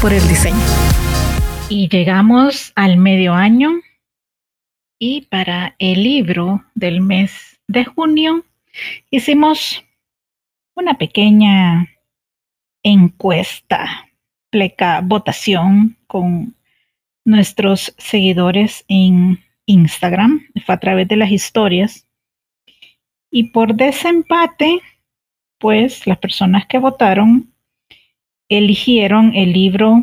Por el diseño. Y llegamos al medio año y para el libro del mes de junio hicimos una pequeña encuesta, pleca, votación con nuestros seguidores en Instagram, fue a través de las historias. Y por desempate, pues las personas que votaron eligieron el libro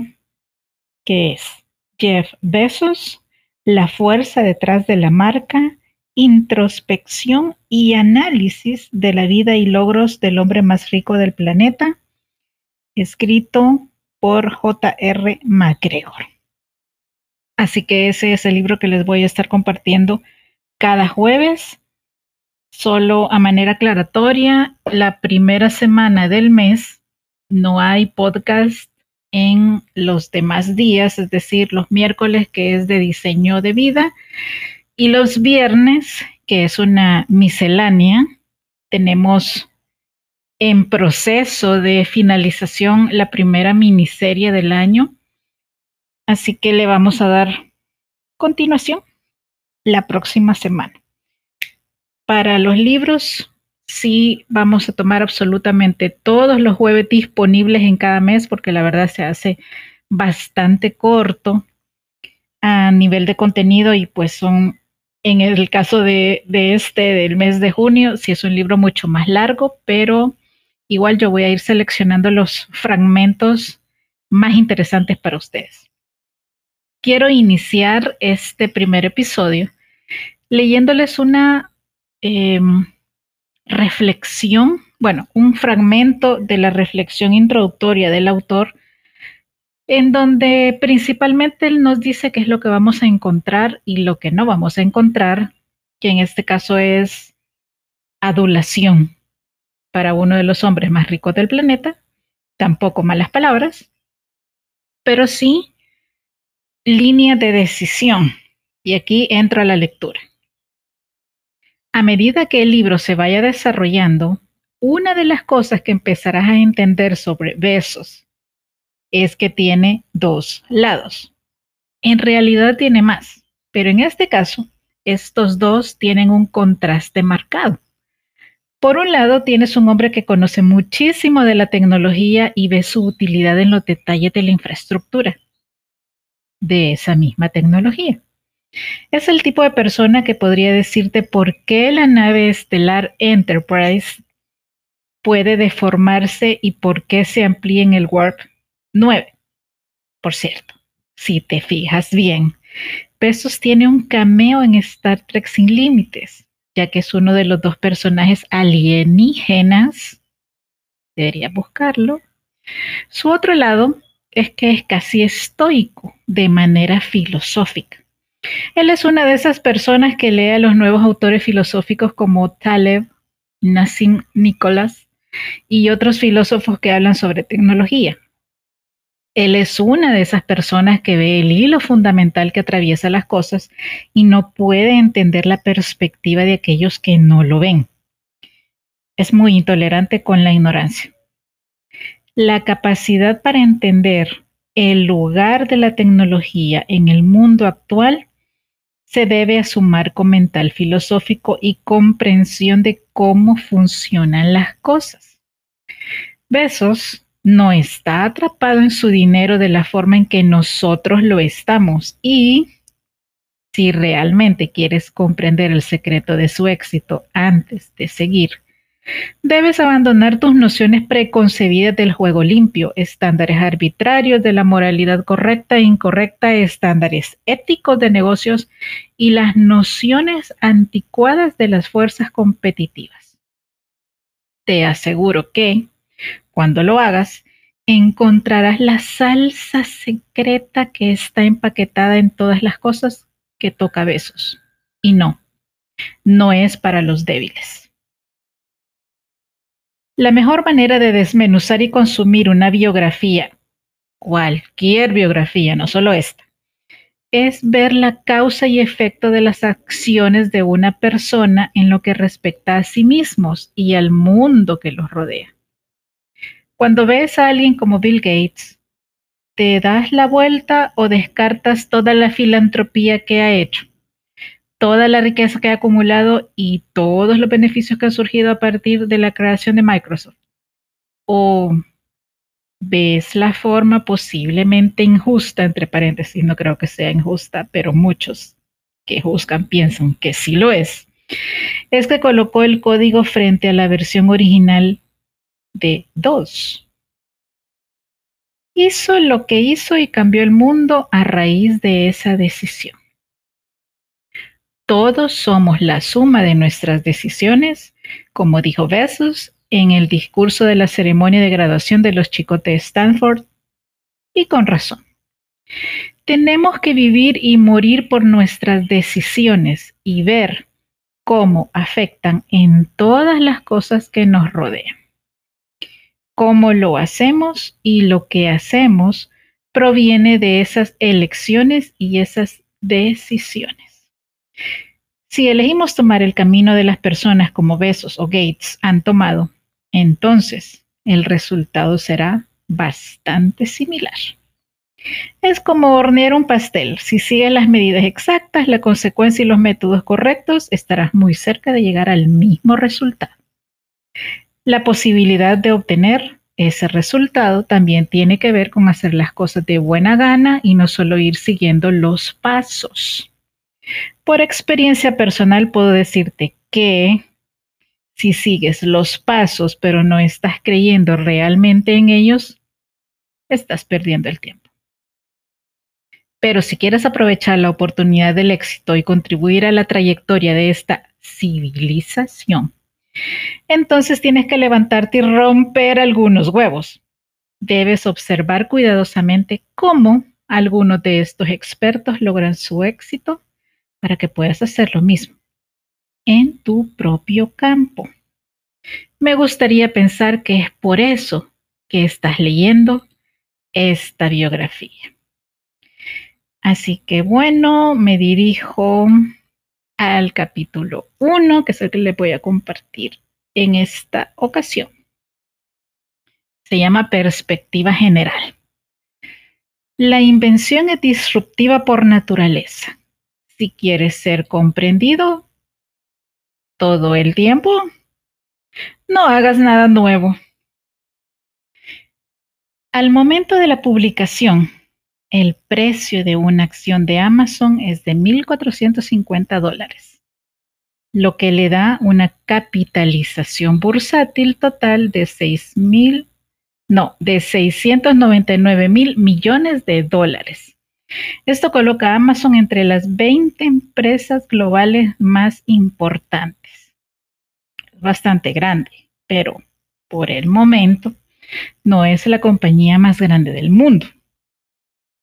que es Jeff Bezos, La fuerza detrás de la marca, introspección y análisis de la vida y logros del hombre más rico del planeta, escrito por J.R. MacGregor. Así que ese es el libro que les voy a estar compartiendo cada jueves, solo a manera aclaratoria, la primera semana del mes no hay podcast en los demás días, es decir, los miércoles que es de diseño de vida y los viernes que es una miscelánea. Tenemos en proceso de finalización la primera miniserie del año, así que le vamos a dar continuación la próxima semana. Para los libros sí vamos a tomar absolutamente todos los jueves disponibles en cada mes porque la verdad se hace bastante corto a nivel de contenido y pues son, en el caso de, este, del mes de junio, sí es un libro mucho más largo, pero igual yo voy a ir seleccionando los fragmentos más interesantes para ustedes. Quiero iniciar este primer episodio leyéndoles una... Eh, reflexión, bueno, un fragmento de la reflexión introductoria del autor, en donde principalmente él nos dice qué es lo que vamos a encontrar y lo que no vamos a encontrar, que en este caso es adulación para uno de los hombres más ricos del planeta, tampoco malas palabras, pero sí línea de decisión. Y aquí entro a la lectura. A medida que el libro se vaya desarrollando, una de las cosas que empezarás a entender sobre besos es que tiene dos lados. En realidad tiene más, pero en este caso, estos dos tienen un contraste marcado. Por un lado, tienes un hombre que conoce muchísimo de la tecnología y ve su utilidad en los detalles de la infraestructura de esa misma tecnología. Es el tipo de persona que podría decirte por qué la nave estelar Enterprise puede deformarse y por qué se amplía en el Warp 9. Por cierto, si te fijas bien, Pesos tiene un cameo en Star Trek Sin Límites, ya que es uno de los dos personajes alienígenas. Debería buscarlo. Su otro lado es que es casi estoico de manera filosófica. Él es una de esas personas que lee a los nuevos autores filosóficos como Taleb, Nassim Nicholas y otros filósofos que hablan sobre tecnología. Él es una de esas personas que ve el hilo fundamental que atraviesa las cosas y no puede entender la perspectiva de aquellos que no lo ven. Es muy intolerante con la ignorancia. La capacidad para entender el lugar de la tecnología en el mundo actual se debe a su marco mental filosófico y comprensión de cómo funcionan las cosas. Besos no está atrapado en su dinero de la forma en que nosotros lo estamos. Y si realmente quieres comprender el secreto de su éxito antes de seguir, debes abandonar tus nociones preconcebidas del juego limpio, estándares arbitrarios de la moralidad correcta e incorrecta, estándares éticos de negocios y las nociones anticuadas de las fuerzas competitivas. Te aseguro que cuando lo hagas, encontrarás la salsa secreta que está empaquetada en todas las cosas que toca besos. Y no, no es para los débiles. La mejor manera de desmenuzar y consumir una biografía, cualquier biografía, no solo esta, es ver la causa y efecto de las acciones de una persona en lo que respecta a sí mismos y al mundo que los rodea. Cuando ves a alguien como Bill Gates, ¿te das la vuelta o descartas toda la filantropía que ha hecho? Toda la riqueza que ha acumulado y todos los beneficios que han surgido a partir de la creación de Microsoft. ¿O ves la forma posiblemente injusta, entre paréntesis, no creo que sea injusta, pero muchos que juzgan piensan que sí lo es, es que colocó el código frente a la versión original de dos. Hizo lo que hizo y cambió el mundo a raíz de esa decisión. Todos somos la suma de nuestras decisiones, como dijo Bezos en el discurso de la ceremonia de graduación de los chicos de Stanford, y con razón. Tenemos que vivir y morir por nuestras decisiones y ver cómo afectan en todas las cosas que nos rodean cómo lo hacemos y lo que hacemos proviene de esas elecciones y esas decisiones. Si elegimos tomar el camino de las personas como Besos o Gates han tomado, entonces el resultado será bastante similar. Es como hornear un pastel. Si sigues las medidas exactas, la consecuencia y los métodos correctos, estarás muy cerca de llegar al mismo resultado. La posibilidad de obtener ese resultado también tiene que ver con hacer las cosas de buena gana y no solo ir siguiendo los pasos. Por experiencia personal puedo decirte que si sigues los pasos pero no estás creyendo realmente en ellos, estás perdiendo el tiempo. Pero si quieres aprovechar la oportunidad del éxito y contribuir a la trayectoria de esta civilización, entonces tienes que levantarte y romper algunos huevos. Debes observar cuidadosamente cómo algunos de estos expertos logran su éxito para que puedas hacer lo mismo en tu propio campo. Me gustaría pensar que es por eso que estás leyendo esta biografía. Así que bueno, me dirijo al capítulo 1, que es el que le voy a compartir en esta ocasión. Se llama perspectiva general. La invención es disruptiva por naturaleza. Si quieres ser comprendido todo el tiempo, no hagas nada nuevo. Al momento de la publicación, el precio de una acción de Amazon es de 1.450 dólares, lo que le da una capitalización bursátil total de 6.000, no, de 699 mil millones de dólares. Esto coloca a Amazon entre las 20 empresas globales más importantes. bastante grande, pero por el momento no es la compañía más grande del mundo.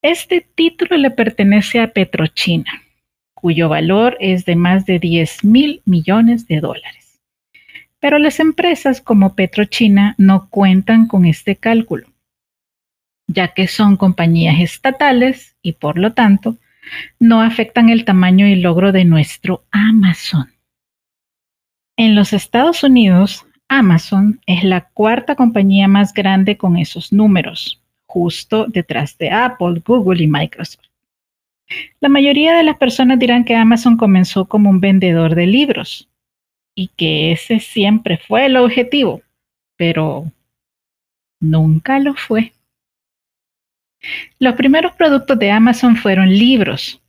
Este título le pertenece a Petrochina, cuyo valor es de más de 10 mil millones de dólares. Pero las empresas como Petrochina no cuentan con este cálculo. ya que son compañías estatales y por lo tanto no afectan el tamaño y logro de nuestro Amazon. En los Estados Unidos, Amazon es la cuarta compañía más grande con esos números, justo detrás de Apple, Google y Microsoft. La mayoría de las personas dirán que Amazon comenzó como un vendedor de libros y que ese siempre fue el objetivo, pero nunca lo fue. Los primeros productos de Amazon fueron libros,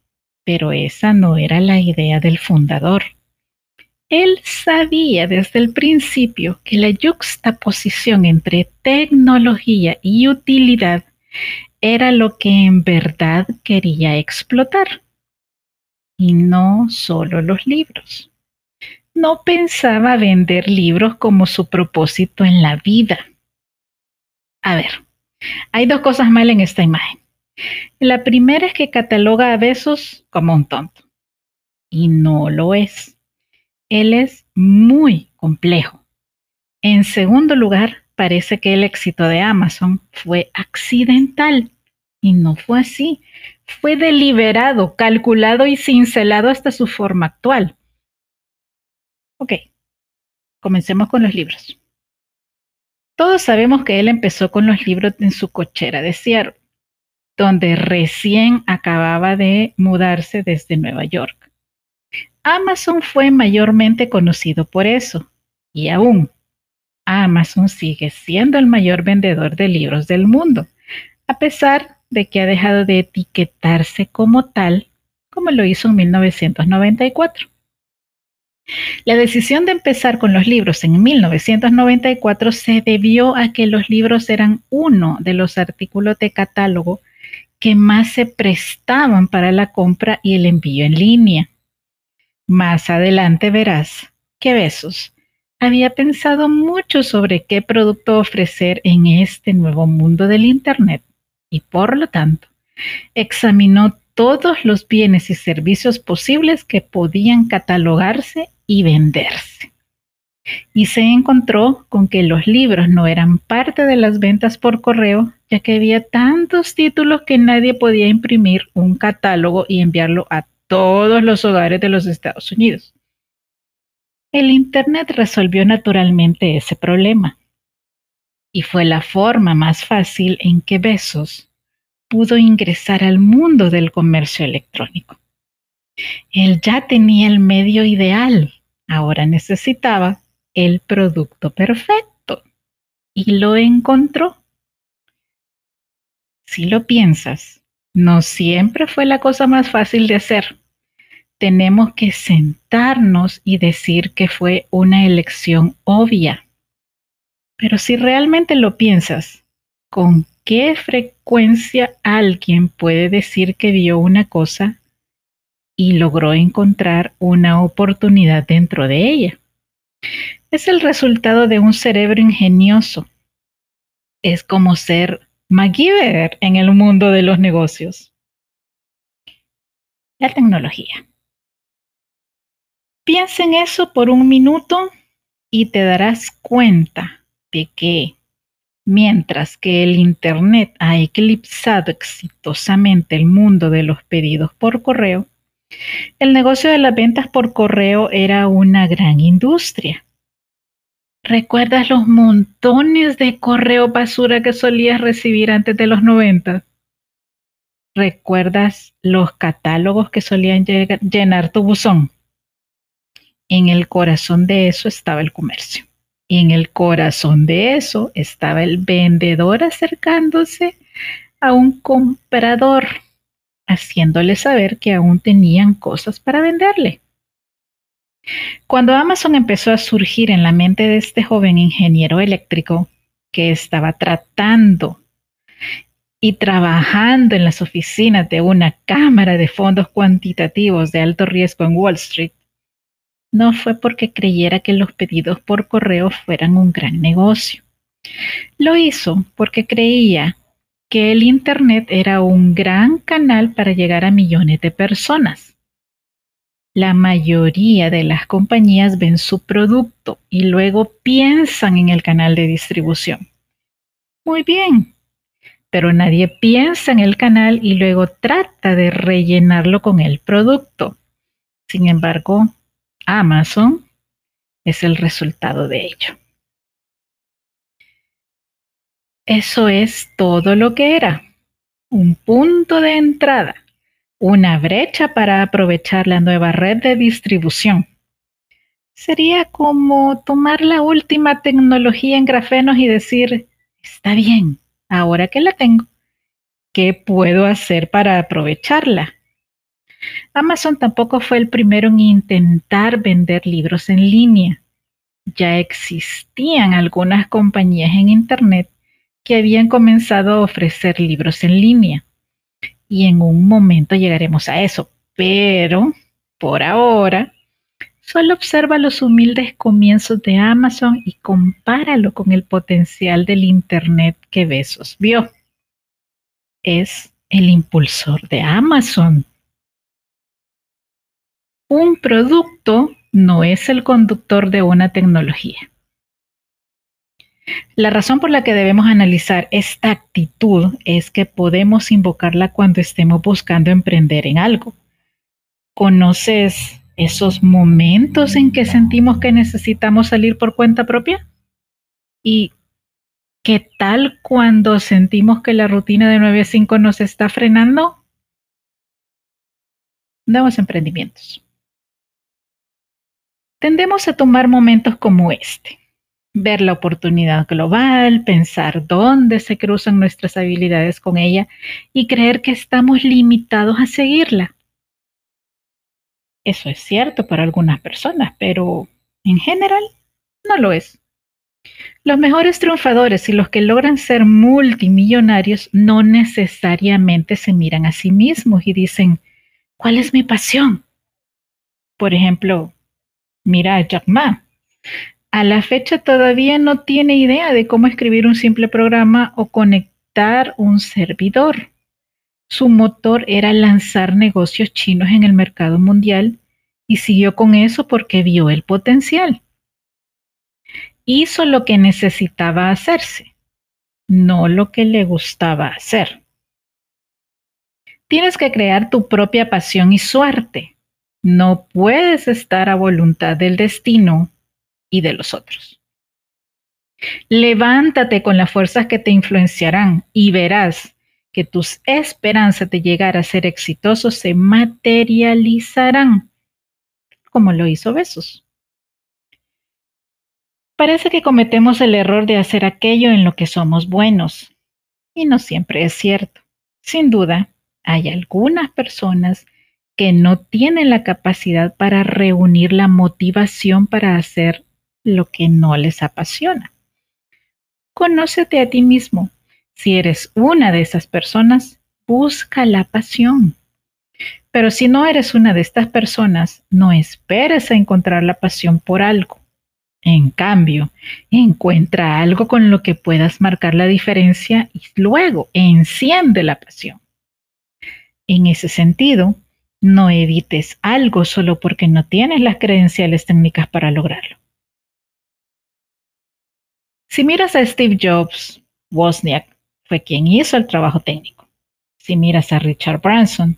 pero esa no era la idea del fundador. Él sabía desde el principio que la yuxtaposición entre tecnología y utilidad era lo que en verdad quería explotar. Y no solo los libros. No pensaba vender libros como su propósito en la vida. A ver, hay dos cosas mal en esta imagen. La primera es que cataloga a Besos como un tonto. Y no lo es. Él es muy complejo. En segundo lugar, parece que el éxito de Amazon fue accidental. Y no fue así. Fue deliberado, calculado y cincelado hasta su forma actual. Ok, comencemos con los libros. Todos sabemos que él empezó con los libros en su cochera de Seattle, donde recién acababa de mudarse desde Nueva York. Amazon fue mayormente conocido por eso, y aún Amazon sigue siendo el mayor vendedor de libros del mundo, a pesar de que ha dejado de etiquetarse como tal, como lo hizo en 1994. La decisión de empezar con los libros en 1994 se debió a que los libros eran uno de los artículos de catálogo que más se prestaban para la compra y el envío en línea. Más adelante verás que Besos había pensado mucho sobre qué producto ofrecer en este nuevo mundo del Internet y por lo tanto examinó todos los bienes y servicios posibles que podían catalogarse y venderse. Y se encontró con que los libros no eran parte de las ventas por correo, ya que había tantos títulos que nadie podía imprimir un catálogo y enviarlo a todos los hogares de los Estados Unidos. El Internet resolvió naturalmente ese problema y fue la forma más fácil en que Besos pudo ingresar al mundo del comercio electrónico. Él ya tenía el medio ideal, ahora necesitaba el producto perfecto y lo encontró. Si lo piensas, no siempre fue la cosa más fácil de hacer. Tenemos que sentarnos y decir que fue una elección obvia. Pero si realmente lo piensas, ¿con qué frecuencia alguien puede decir que vio una cosa y logró encontrar una oportunidad dentro de ella. Es el resultado de un cerebro ingenioso. Es como ser MacGyver en el mundo de los negocios. La tecnología. Piensa en eso por un minuto y te darás cuenta de que mientras que el Internet ha eclipsado exitosamente el mundo de los pedidos por correo, el negocio de las ventas por correo era una gran industria. ¿Recuerdas los montones de correo basura que solías recibir antes de los 90? ¿Recuerdas los catálogos que solían llenar tu buzón? En el corazón de eso estaba el comercio. En el corazón de eso estaba el vendedor acercándose a un comprador haciéndole saber que aún tenían cosas para venderle. Cuando Amazon empezó a surgir en la mente de este joven ingeniero eléctrico que estaba tratando y trabajando en las oficinas de una cámara de fondos cuantitativos de alto riesgo en Wall Street, no fue porque creyera que los pedidos por correo fueran un gran negocio. Lo hizo porque creía que el Internet era un gran canal para llegar a millones de personas. La mayoría de las compañías ven su producto y luego piensan en el canal de distribución. Muy bien, pero nadie piensa en el canal y luego trata de rellenarlo con el producto. Sin embargo, Amazon es el resultado de ello. Eso es todo lo que era. Un punto de entrada, una brecha para aprovechar la nueva red de distribución. Sería como tomar la última tecnología en grafenos y decir, está bien, ahora que la tengo, ¿qué puedo hacer para aprovecharla? Amazon tampoco fue el primero en intentar vender libros en línea. Ya existían algunas compañías en Internet que habían comenzado a ofrecer libros en línea. Y en un momento llegaremos a eso. Pero, por ahora, solo observa los humildes comienzos de Amazon y compáralo con el potencial del Internet que Besos vio. Es el impulsor de Amazon. Un producto no es el conductor de una tecnología. La razón por la que debemos analizar esta actitud es que podemos invocarla cuando estemos buscando emprender en algo. ¿Conoces esos momentos en que sentimos que necesitamos salir por cuenta propia? ¿Y qué tal cuando sentimos que la rutina de 9 a 5 nos está frenando? Nuevos emprendimientos. Tendemos a tomar momentos como este, ver la oportunidad global, pensar dónde se cruzan nuestras habilidades con ella y creer que estamos limitados a seguirla. Eso es cierto para algunas personas, pero en general no lo es. Los mejores triunfadores y los que logran ser multimillonarios no necesariamente se miran a sí mismos y dicen, ¿cuál es mi pasión? Por ejemplo, Mira a Jack Ma. A la fecha todavía no tiene idea de cómo escribir un simple programa o conectar un servidor. Su motor era lanzar negocios chinos en el mercado mundial y siguió con eso porque vio el potencial. Hizo lo que necesitaba hacerse, no lo que le gustaba hacer. Tienes que crear tu propia pasión y suerte. No puedes estar a voluntad del destino y de los otros. Levántate con las fuerzas que te influenciarán y verás que tus esperanzas de llegar a ser exitoso se materializarán, como lo hizo Besos. Parece que cometemos el error de hacer aquello en lo que somos buenos, y no siempre es cierto. Sin duda, hay algunas personas que no tienen la capacidad para reunir la motivación para hacer lo que no les apasiona. Conócete a ti mismo. Si eres una de esas personas, busca la pasión. Pero si no eres una de estas personas, no esperes a encontrar la pasión por algo. En cambio, encuentra algo con lo que puedas marcar la diferencia y luego enciende la pasión. En ese sentido, no evites algo solo porque no tienes las credenciales técnicas para lograrlo. Si miras a Steve Jobs, Wozniak fue quien hizo el trabajo técnico. Si miras a Richard Branson,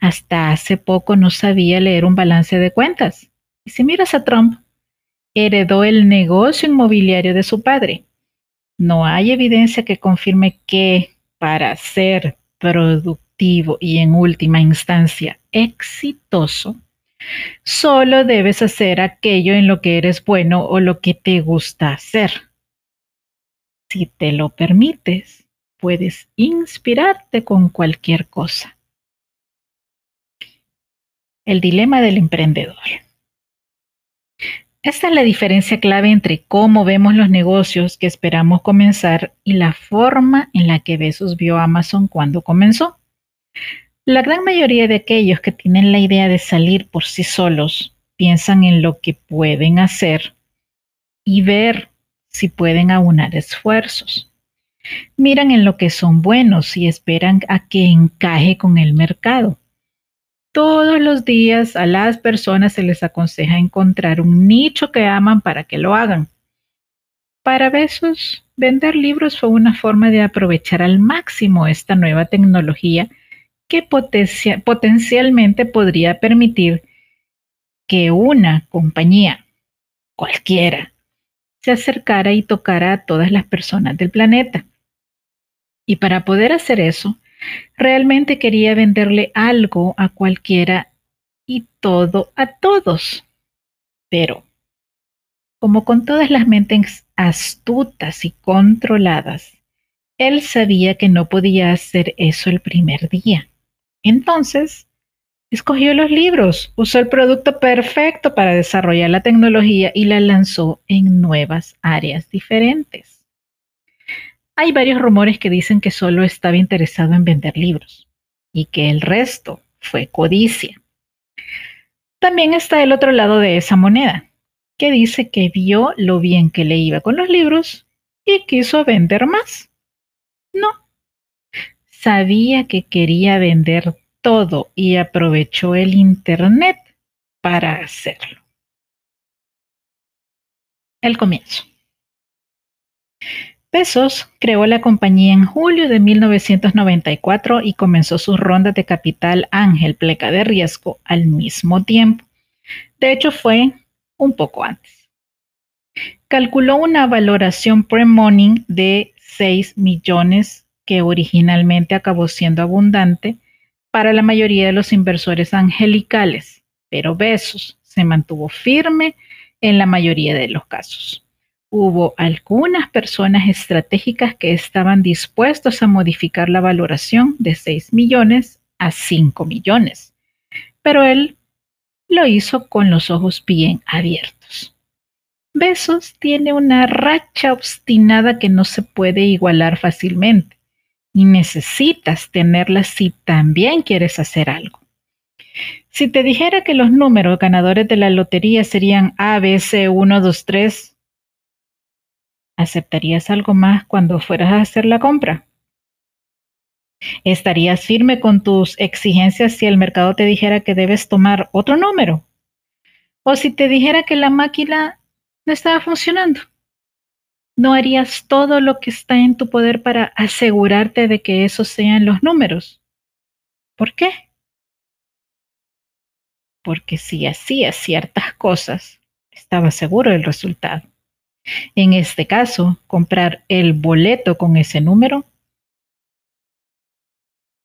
hasta hace poco no sabía leer un balance de cuentas. Y si miras a Trump, heredó el negocio inmobiliario de su padre. No hay evidencia que confirme que para ser productivo y en última instancia exitoso, solo debes hacer aquello en lo que eres bueno o lo que te gusta hacer. Si te lo permites, puedes inspirarte con cualquier cosa. El dilema del emprendedor. Esta es la diferencia clave entre cómo vemos los negocios que esperamos comenzar y la forma en la que Besos vio Amazon cuando comenzó. La gran mayoría de aquellos que tienen la idea de salir por sí solos piensan en lo que pueden hacer y ver si pueden aunar esfuerzos. Miran en lo que son buenos y esperan a que encaje con el mercado. Todos los días a las personas se les aconseja encontrar un nicho que aman para que lo hagan. Para Besos, vender libros fue una forma de aprovechar al máximo esta nueva tecnología que potencialmente podría permitir que una compañía, cualquiera, se acercara y tocara a todas las personas del planeta. Y para poder hacer eso, realmente quería venderle algo a cualquiera y todo a todos. Pero, como con todas las mentes astutas y controladas, él sabía que no podía hacer eso el primer día. Entonces, escogió los libros, usó el producto perfecto para desarrollar la tecnología y la lanzó en nuevas áreas diferentes. Hay varios rumores que dicen que solo estaba interesado en vender libros y que el resto fue codicia. También está el otro lado de esa moneda, que dice que vio lo bien que le iba con los libros y quiso vender más. No, sabía que quería vender todo y aprovechó el Internet para hacerlo. El comienzo. Bezos creó la compañía en julio de 1994 y comenzó sus rondas de capital ángel pleca de riesgo al mismo tiempo. De hecho, fue un poco antes. Calculó una valoración pre-money de 6 millones que originalmente acabó siendo abundante para la mayoría de los inversores angelicales, pero Besos se mantuvo firme en la mayoría de los casos. Hubo algunas personas estratégicas que estaban dispuestos a modificar la valoración de 6 millones a 5 millones, pero él lo hizo con los ojos bien abiertos. Besos tiene una racha obstinada que no se puede igualar fácilmente y necesitas tenerla si también quieres hacer algo. Si te dijera que los números ganadores de la lotería serían A, B, C, 1, 2, 3, ¿aceptarías algo más cuando fueras a hacer la compra? ¿Estarías firme con tus exigencias si el mercado te dijera que debes tomar otro número? ¿O si te dijera que la máquina no estaba funcionando? ¿No harías todo lo que está en tu poder para asegurarte de que esos sean los números? ¿Por qué? Porque si hacías ciertas cosas, estaba seguro del resultado. En este caso, comprar el boleto con ese número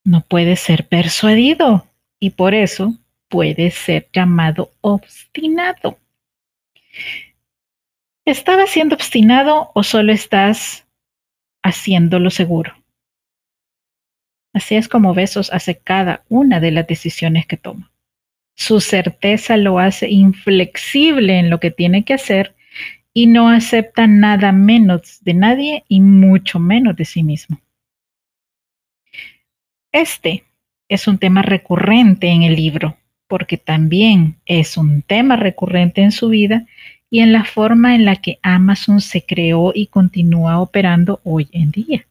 no puede ser persuadido y por eso puede ser llamado obstinado. ¿Estabas siendo obstinado o solo estás haciéndolo seguro? Así es como Besos hace cada una de las decisiones que toma. Su certeza lo hace inflexible en lo que tiene que hacer y no acepta nada menos de nadie y mucho menos de sí mismo. Este es un tema recurrente en el libro, porque también es un tema recurrente en su vida y en la forma en la que Amazon se creó y continúa operando hoy en día.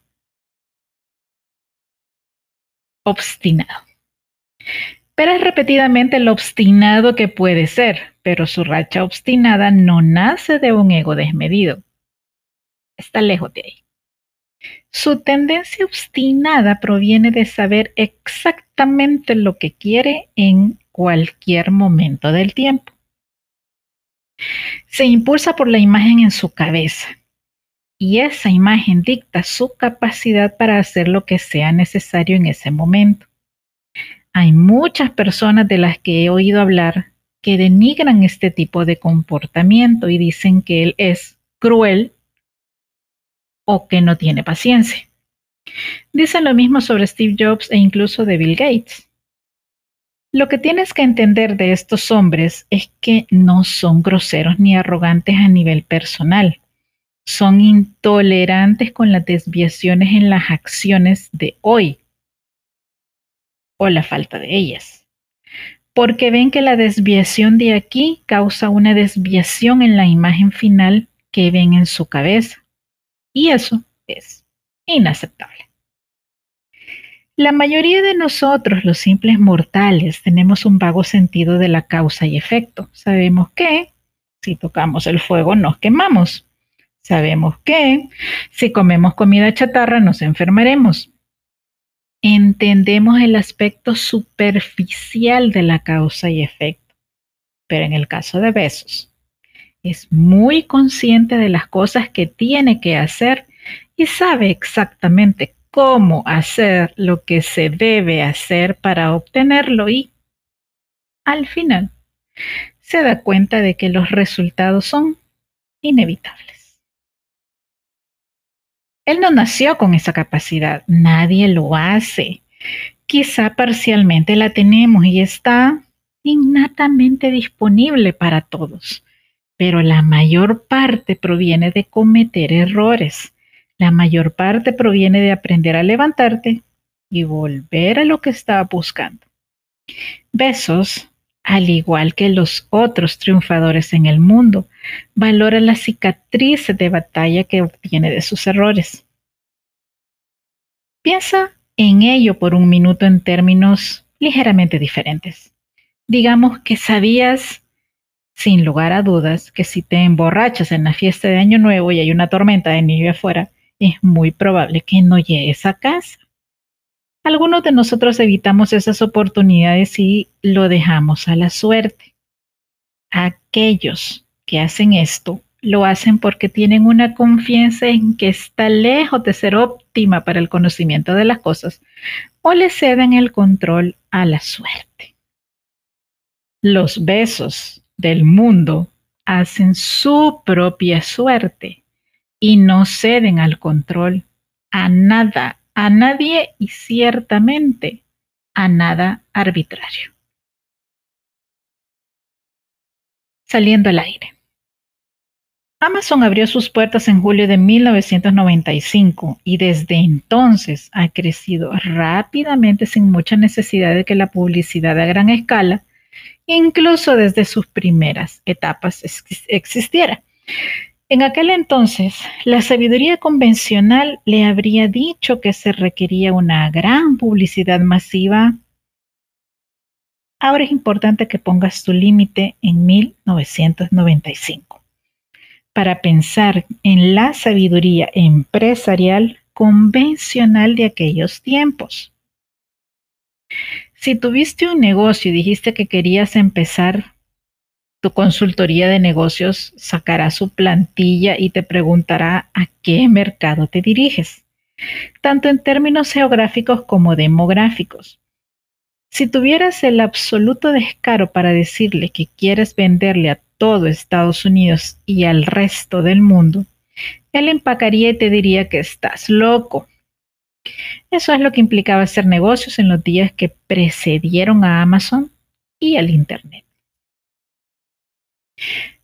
Obstinado. Verás repetidamente lo obstinado que puede ser, pero su racha obstinada no nace de un ego desmedido. Está lejos de ahí. Su tendencia obstinada proviene de saber exactamente lo que quiere en cualquier momento del tiempo. Se impulsa por la imagen en su cabeza y esa imagen dicta su capacidad para hacer lo que sea necesario en ese momento. Hay muchas personas de las que he oído hablar que denigran este tipo de comportamiento y dicen que él es cruel o que no tiene paciencia. Dicen lo mismo sobre Steve Jobs e incluso de Bill Gates. Lo que tienes que entender de estos hombres es que no son groseros ni arrogantes a nivel personal. Son intolerantes con las desviaciones en las acciones de hoy o la falta de ellas. Porque ven que la desviación de aquí causa una desviación en la imagen final que ven en su cabeza. Y eso es inaceptable. La mayoría de nosotros, los simples mortales, tenemos un vago sentido de la causa y efecto. Sabemos que si tocamos el fuego nos quemamos. Sabemos que si comemos comida chatarra nos enfermaremos. Entendemos el aspecto superficial de la causa y efecto, pero en el caso de besos, es muy consciente de las cosas que tiene que hacer y sabe exactamente cómo hacer lo que se debe hacer para obtenerlo y, al final, se da cuenta de que los resultados son inevitables. Él no nació con esa capacidad, nadie lo hace. Quizá parcialmente la tenemos y está innatamente disponible para todos pero la mayor parte proviene de cometer errores. La mayor parte proviene de aprender a levantarte y volver a lo que estaba buscando. Besos, al igual que los otros triunfadores en el mundo, valora la cicatriz de batalla que obtiene de sus errores. Piensa en ello por un minuto en términos ligeramente diferentes. Digamos que sabías sin lugar a dudas que si te emborrachas en la fiesta de Año Nuevo y hay una tormenta de nieve afuera, es muy probable que no llegues a casa. Algunos de nosotros evitamos esas oportunidades y lo dejamos a la suerte. Aquellos que hacen esto lo hacen porque tienen una confianza en que está lejos de ser óptima para el conocimiento de las cosas o le ceden el control a la suerte. Los besos del mundo hacen su propia suerte y no ceden al control a nada, a nadie y ciertamente a nada arbitrario. Saliendo al aire. Amazon abrió sus puertas en julio de 1995 y desde entonces ha crecido rápidamente sin mucha necesidad de que la publicidad a gran escala incluso desde sus primeras etapas existiera. En aquel entonces, la sabiduría convencional le habría dicho que se requería una gran publicidad masiva. Ahora es importante que pongas tu límite en 1995 para pensar en la sabiduría empresarial convencional de aquellos tiempos. Si tuviste un negocio y dijiste que querías empezar tu consultoría de negocios, sacará su plantilla y te preguntará a qué mercado te diriges, tanto en términos geográficos como demográficos. Si tuvieras el absoluto descaro para decirle que quieres venderle a todo Estados Unidos y al resto del mundo, él empacaría y te diría que estás loco eso es lo que implicaba hacer negocios en los días que precedieron a Amazon y al Internet.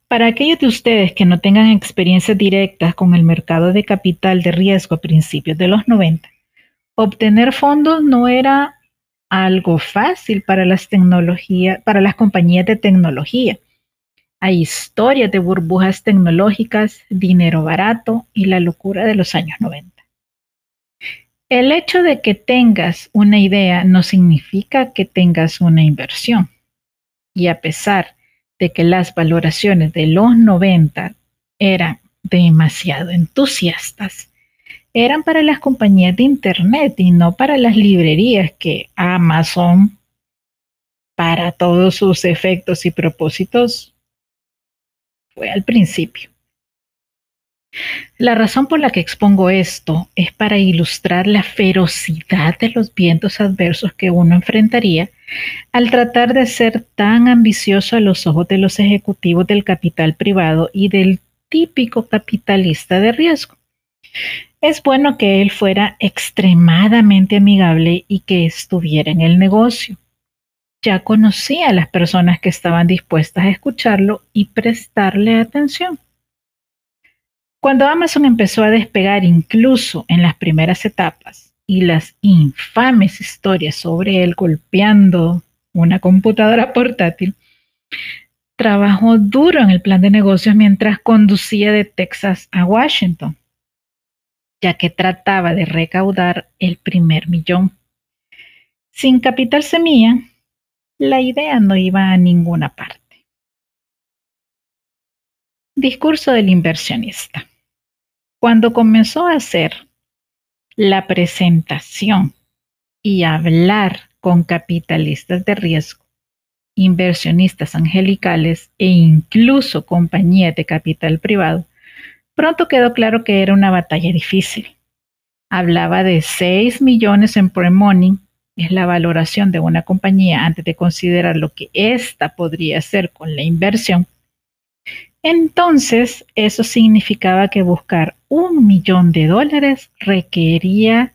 Para aquellos de ustedes que no tengan experiencias directas con el mercado de capital de riesgo a principios de los 90, obtener fondos no era algo fácil para las tecnologías, para las compañías de tecnología. Hay historias de burbujas tecnológicas, dinero barato y la locura de los años 90. El hecho de que tengas una idea no significa que tengas una inversión. Y a pesar de que las valoraciones de los 90 eran demasiado entusiastas, eran para las compañías de Internet y no para las librerías que Amazon, para todos sus efectos y propósitos, fue al principio. La razón por la que expongo esto es para ilustrar la ferocidad de los vientos adversos que uno enfrentaría al tratar de ser tan ambicioso a los ojos de los ejecutivos del capital privado y del típico capitalista de riesgo. Es bueno que él fuera extremadamente amigable y que estuviera en el negocio. Ya conocía a las personas que estaban dispuestas a escucharlo y prestarle atención. Cuando Amazon empezó a despegar incluso en las primeras etapas y las infames historias sobre él golpeando una computadora portátil, trabajó duro en el plan de negocios mientras conducía de Texas a Washington, ya que trataba de recaudar el primer millón. Sin capital semilla, la idea no iba a ninguna parte. Discurso del inversionista. Cuando comenzó a hacer la presentación y hablar con capitalistas de riesgo, inversionistas angelicales e incluso compañías de capital privado, pronto quedó claro que era una batalla difícil. Hablaba de 6 millones en pre-money, es la valoración de una compañía antes de considerar lo que ésta podría hacer con la inversión. Entonces, eso significaba que buscar un millón de dólares requería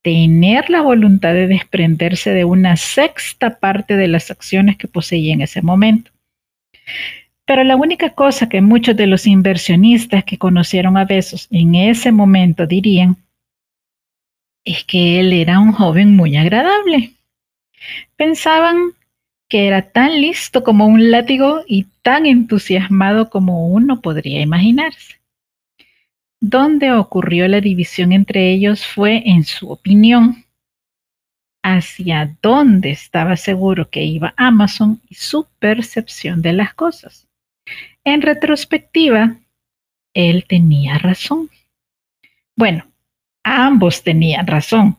tener la voluntad de desprenderse de una sexta parte de las acciones que poseía en ese momento. Pero la única cosa que muchos de los inversionistas que conocieron a Besos en ese momento dirían es que él era un joven muy agradable. Pensaban que era tan listo como un látigo y tan entusiasmado como uno podría imaginarse. Donde ocurrió la división entre ellos fue en su opinión, hacia dónde estaba seguro que iba Amazon y su percepción de las cosas. En retrospectiva, él tenía razón. Bueno, ambos tenían razón.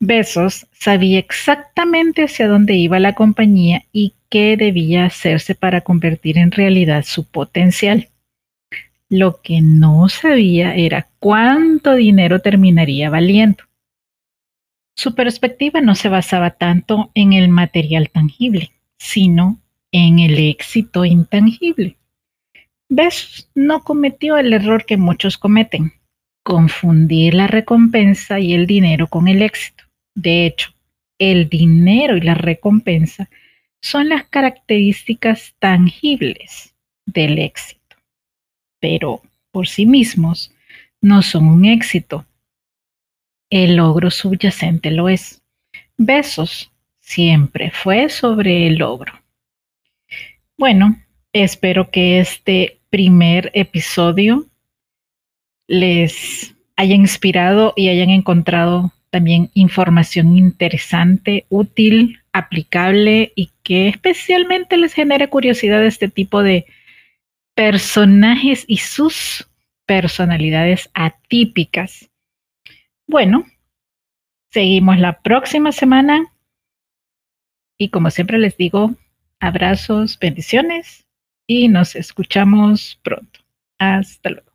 Besos sabía exactamente hacia dónde iba la compañía y qué debía hacerse para convertir en realidad su potencial. Lo que no sabía era cuánto dinero terminaría valiendo. Su perspectiva no se basaba tanto en el material tangible, sino en el éxito intangible. Bezos no cometió el error que muchos cometen, confundir la recompensa y el dinero con el éxito. De hecho, el dinero y la recompensa son las características tangibles del éxito pero por sí mismos no son un éxito. El logro subyacente lo es. Besos siempre fue sobre el logro. Bueno, espero que este primer episodio les haya inspirado y hayan encontrado también información interesante, útil, aplicable y que especialmente les genere curiosidad este tipo de personajes y sus personalidades atípicas. Bueno, seguimos la próxima semana y como siempre les digo, abrazos, bendiciones y nos escuchamos pronto. Hasta luego.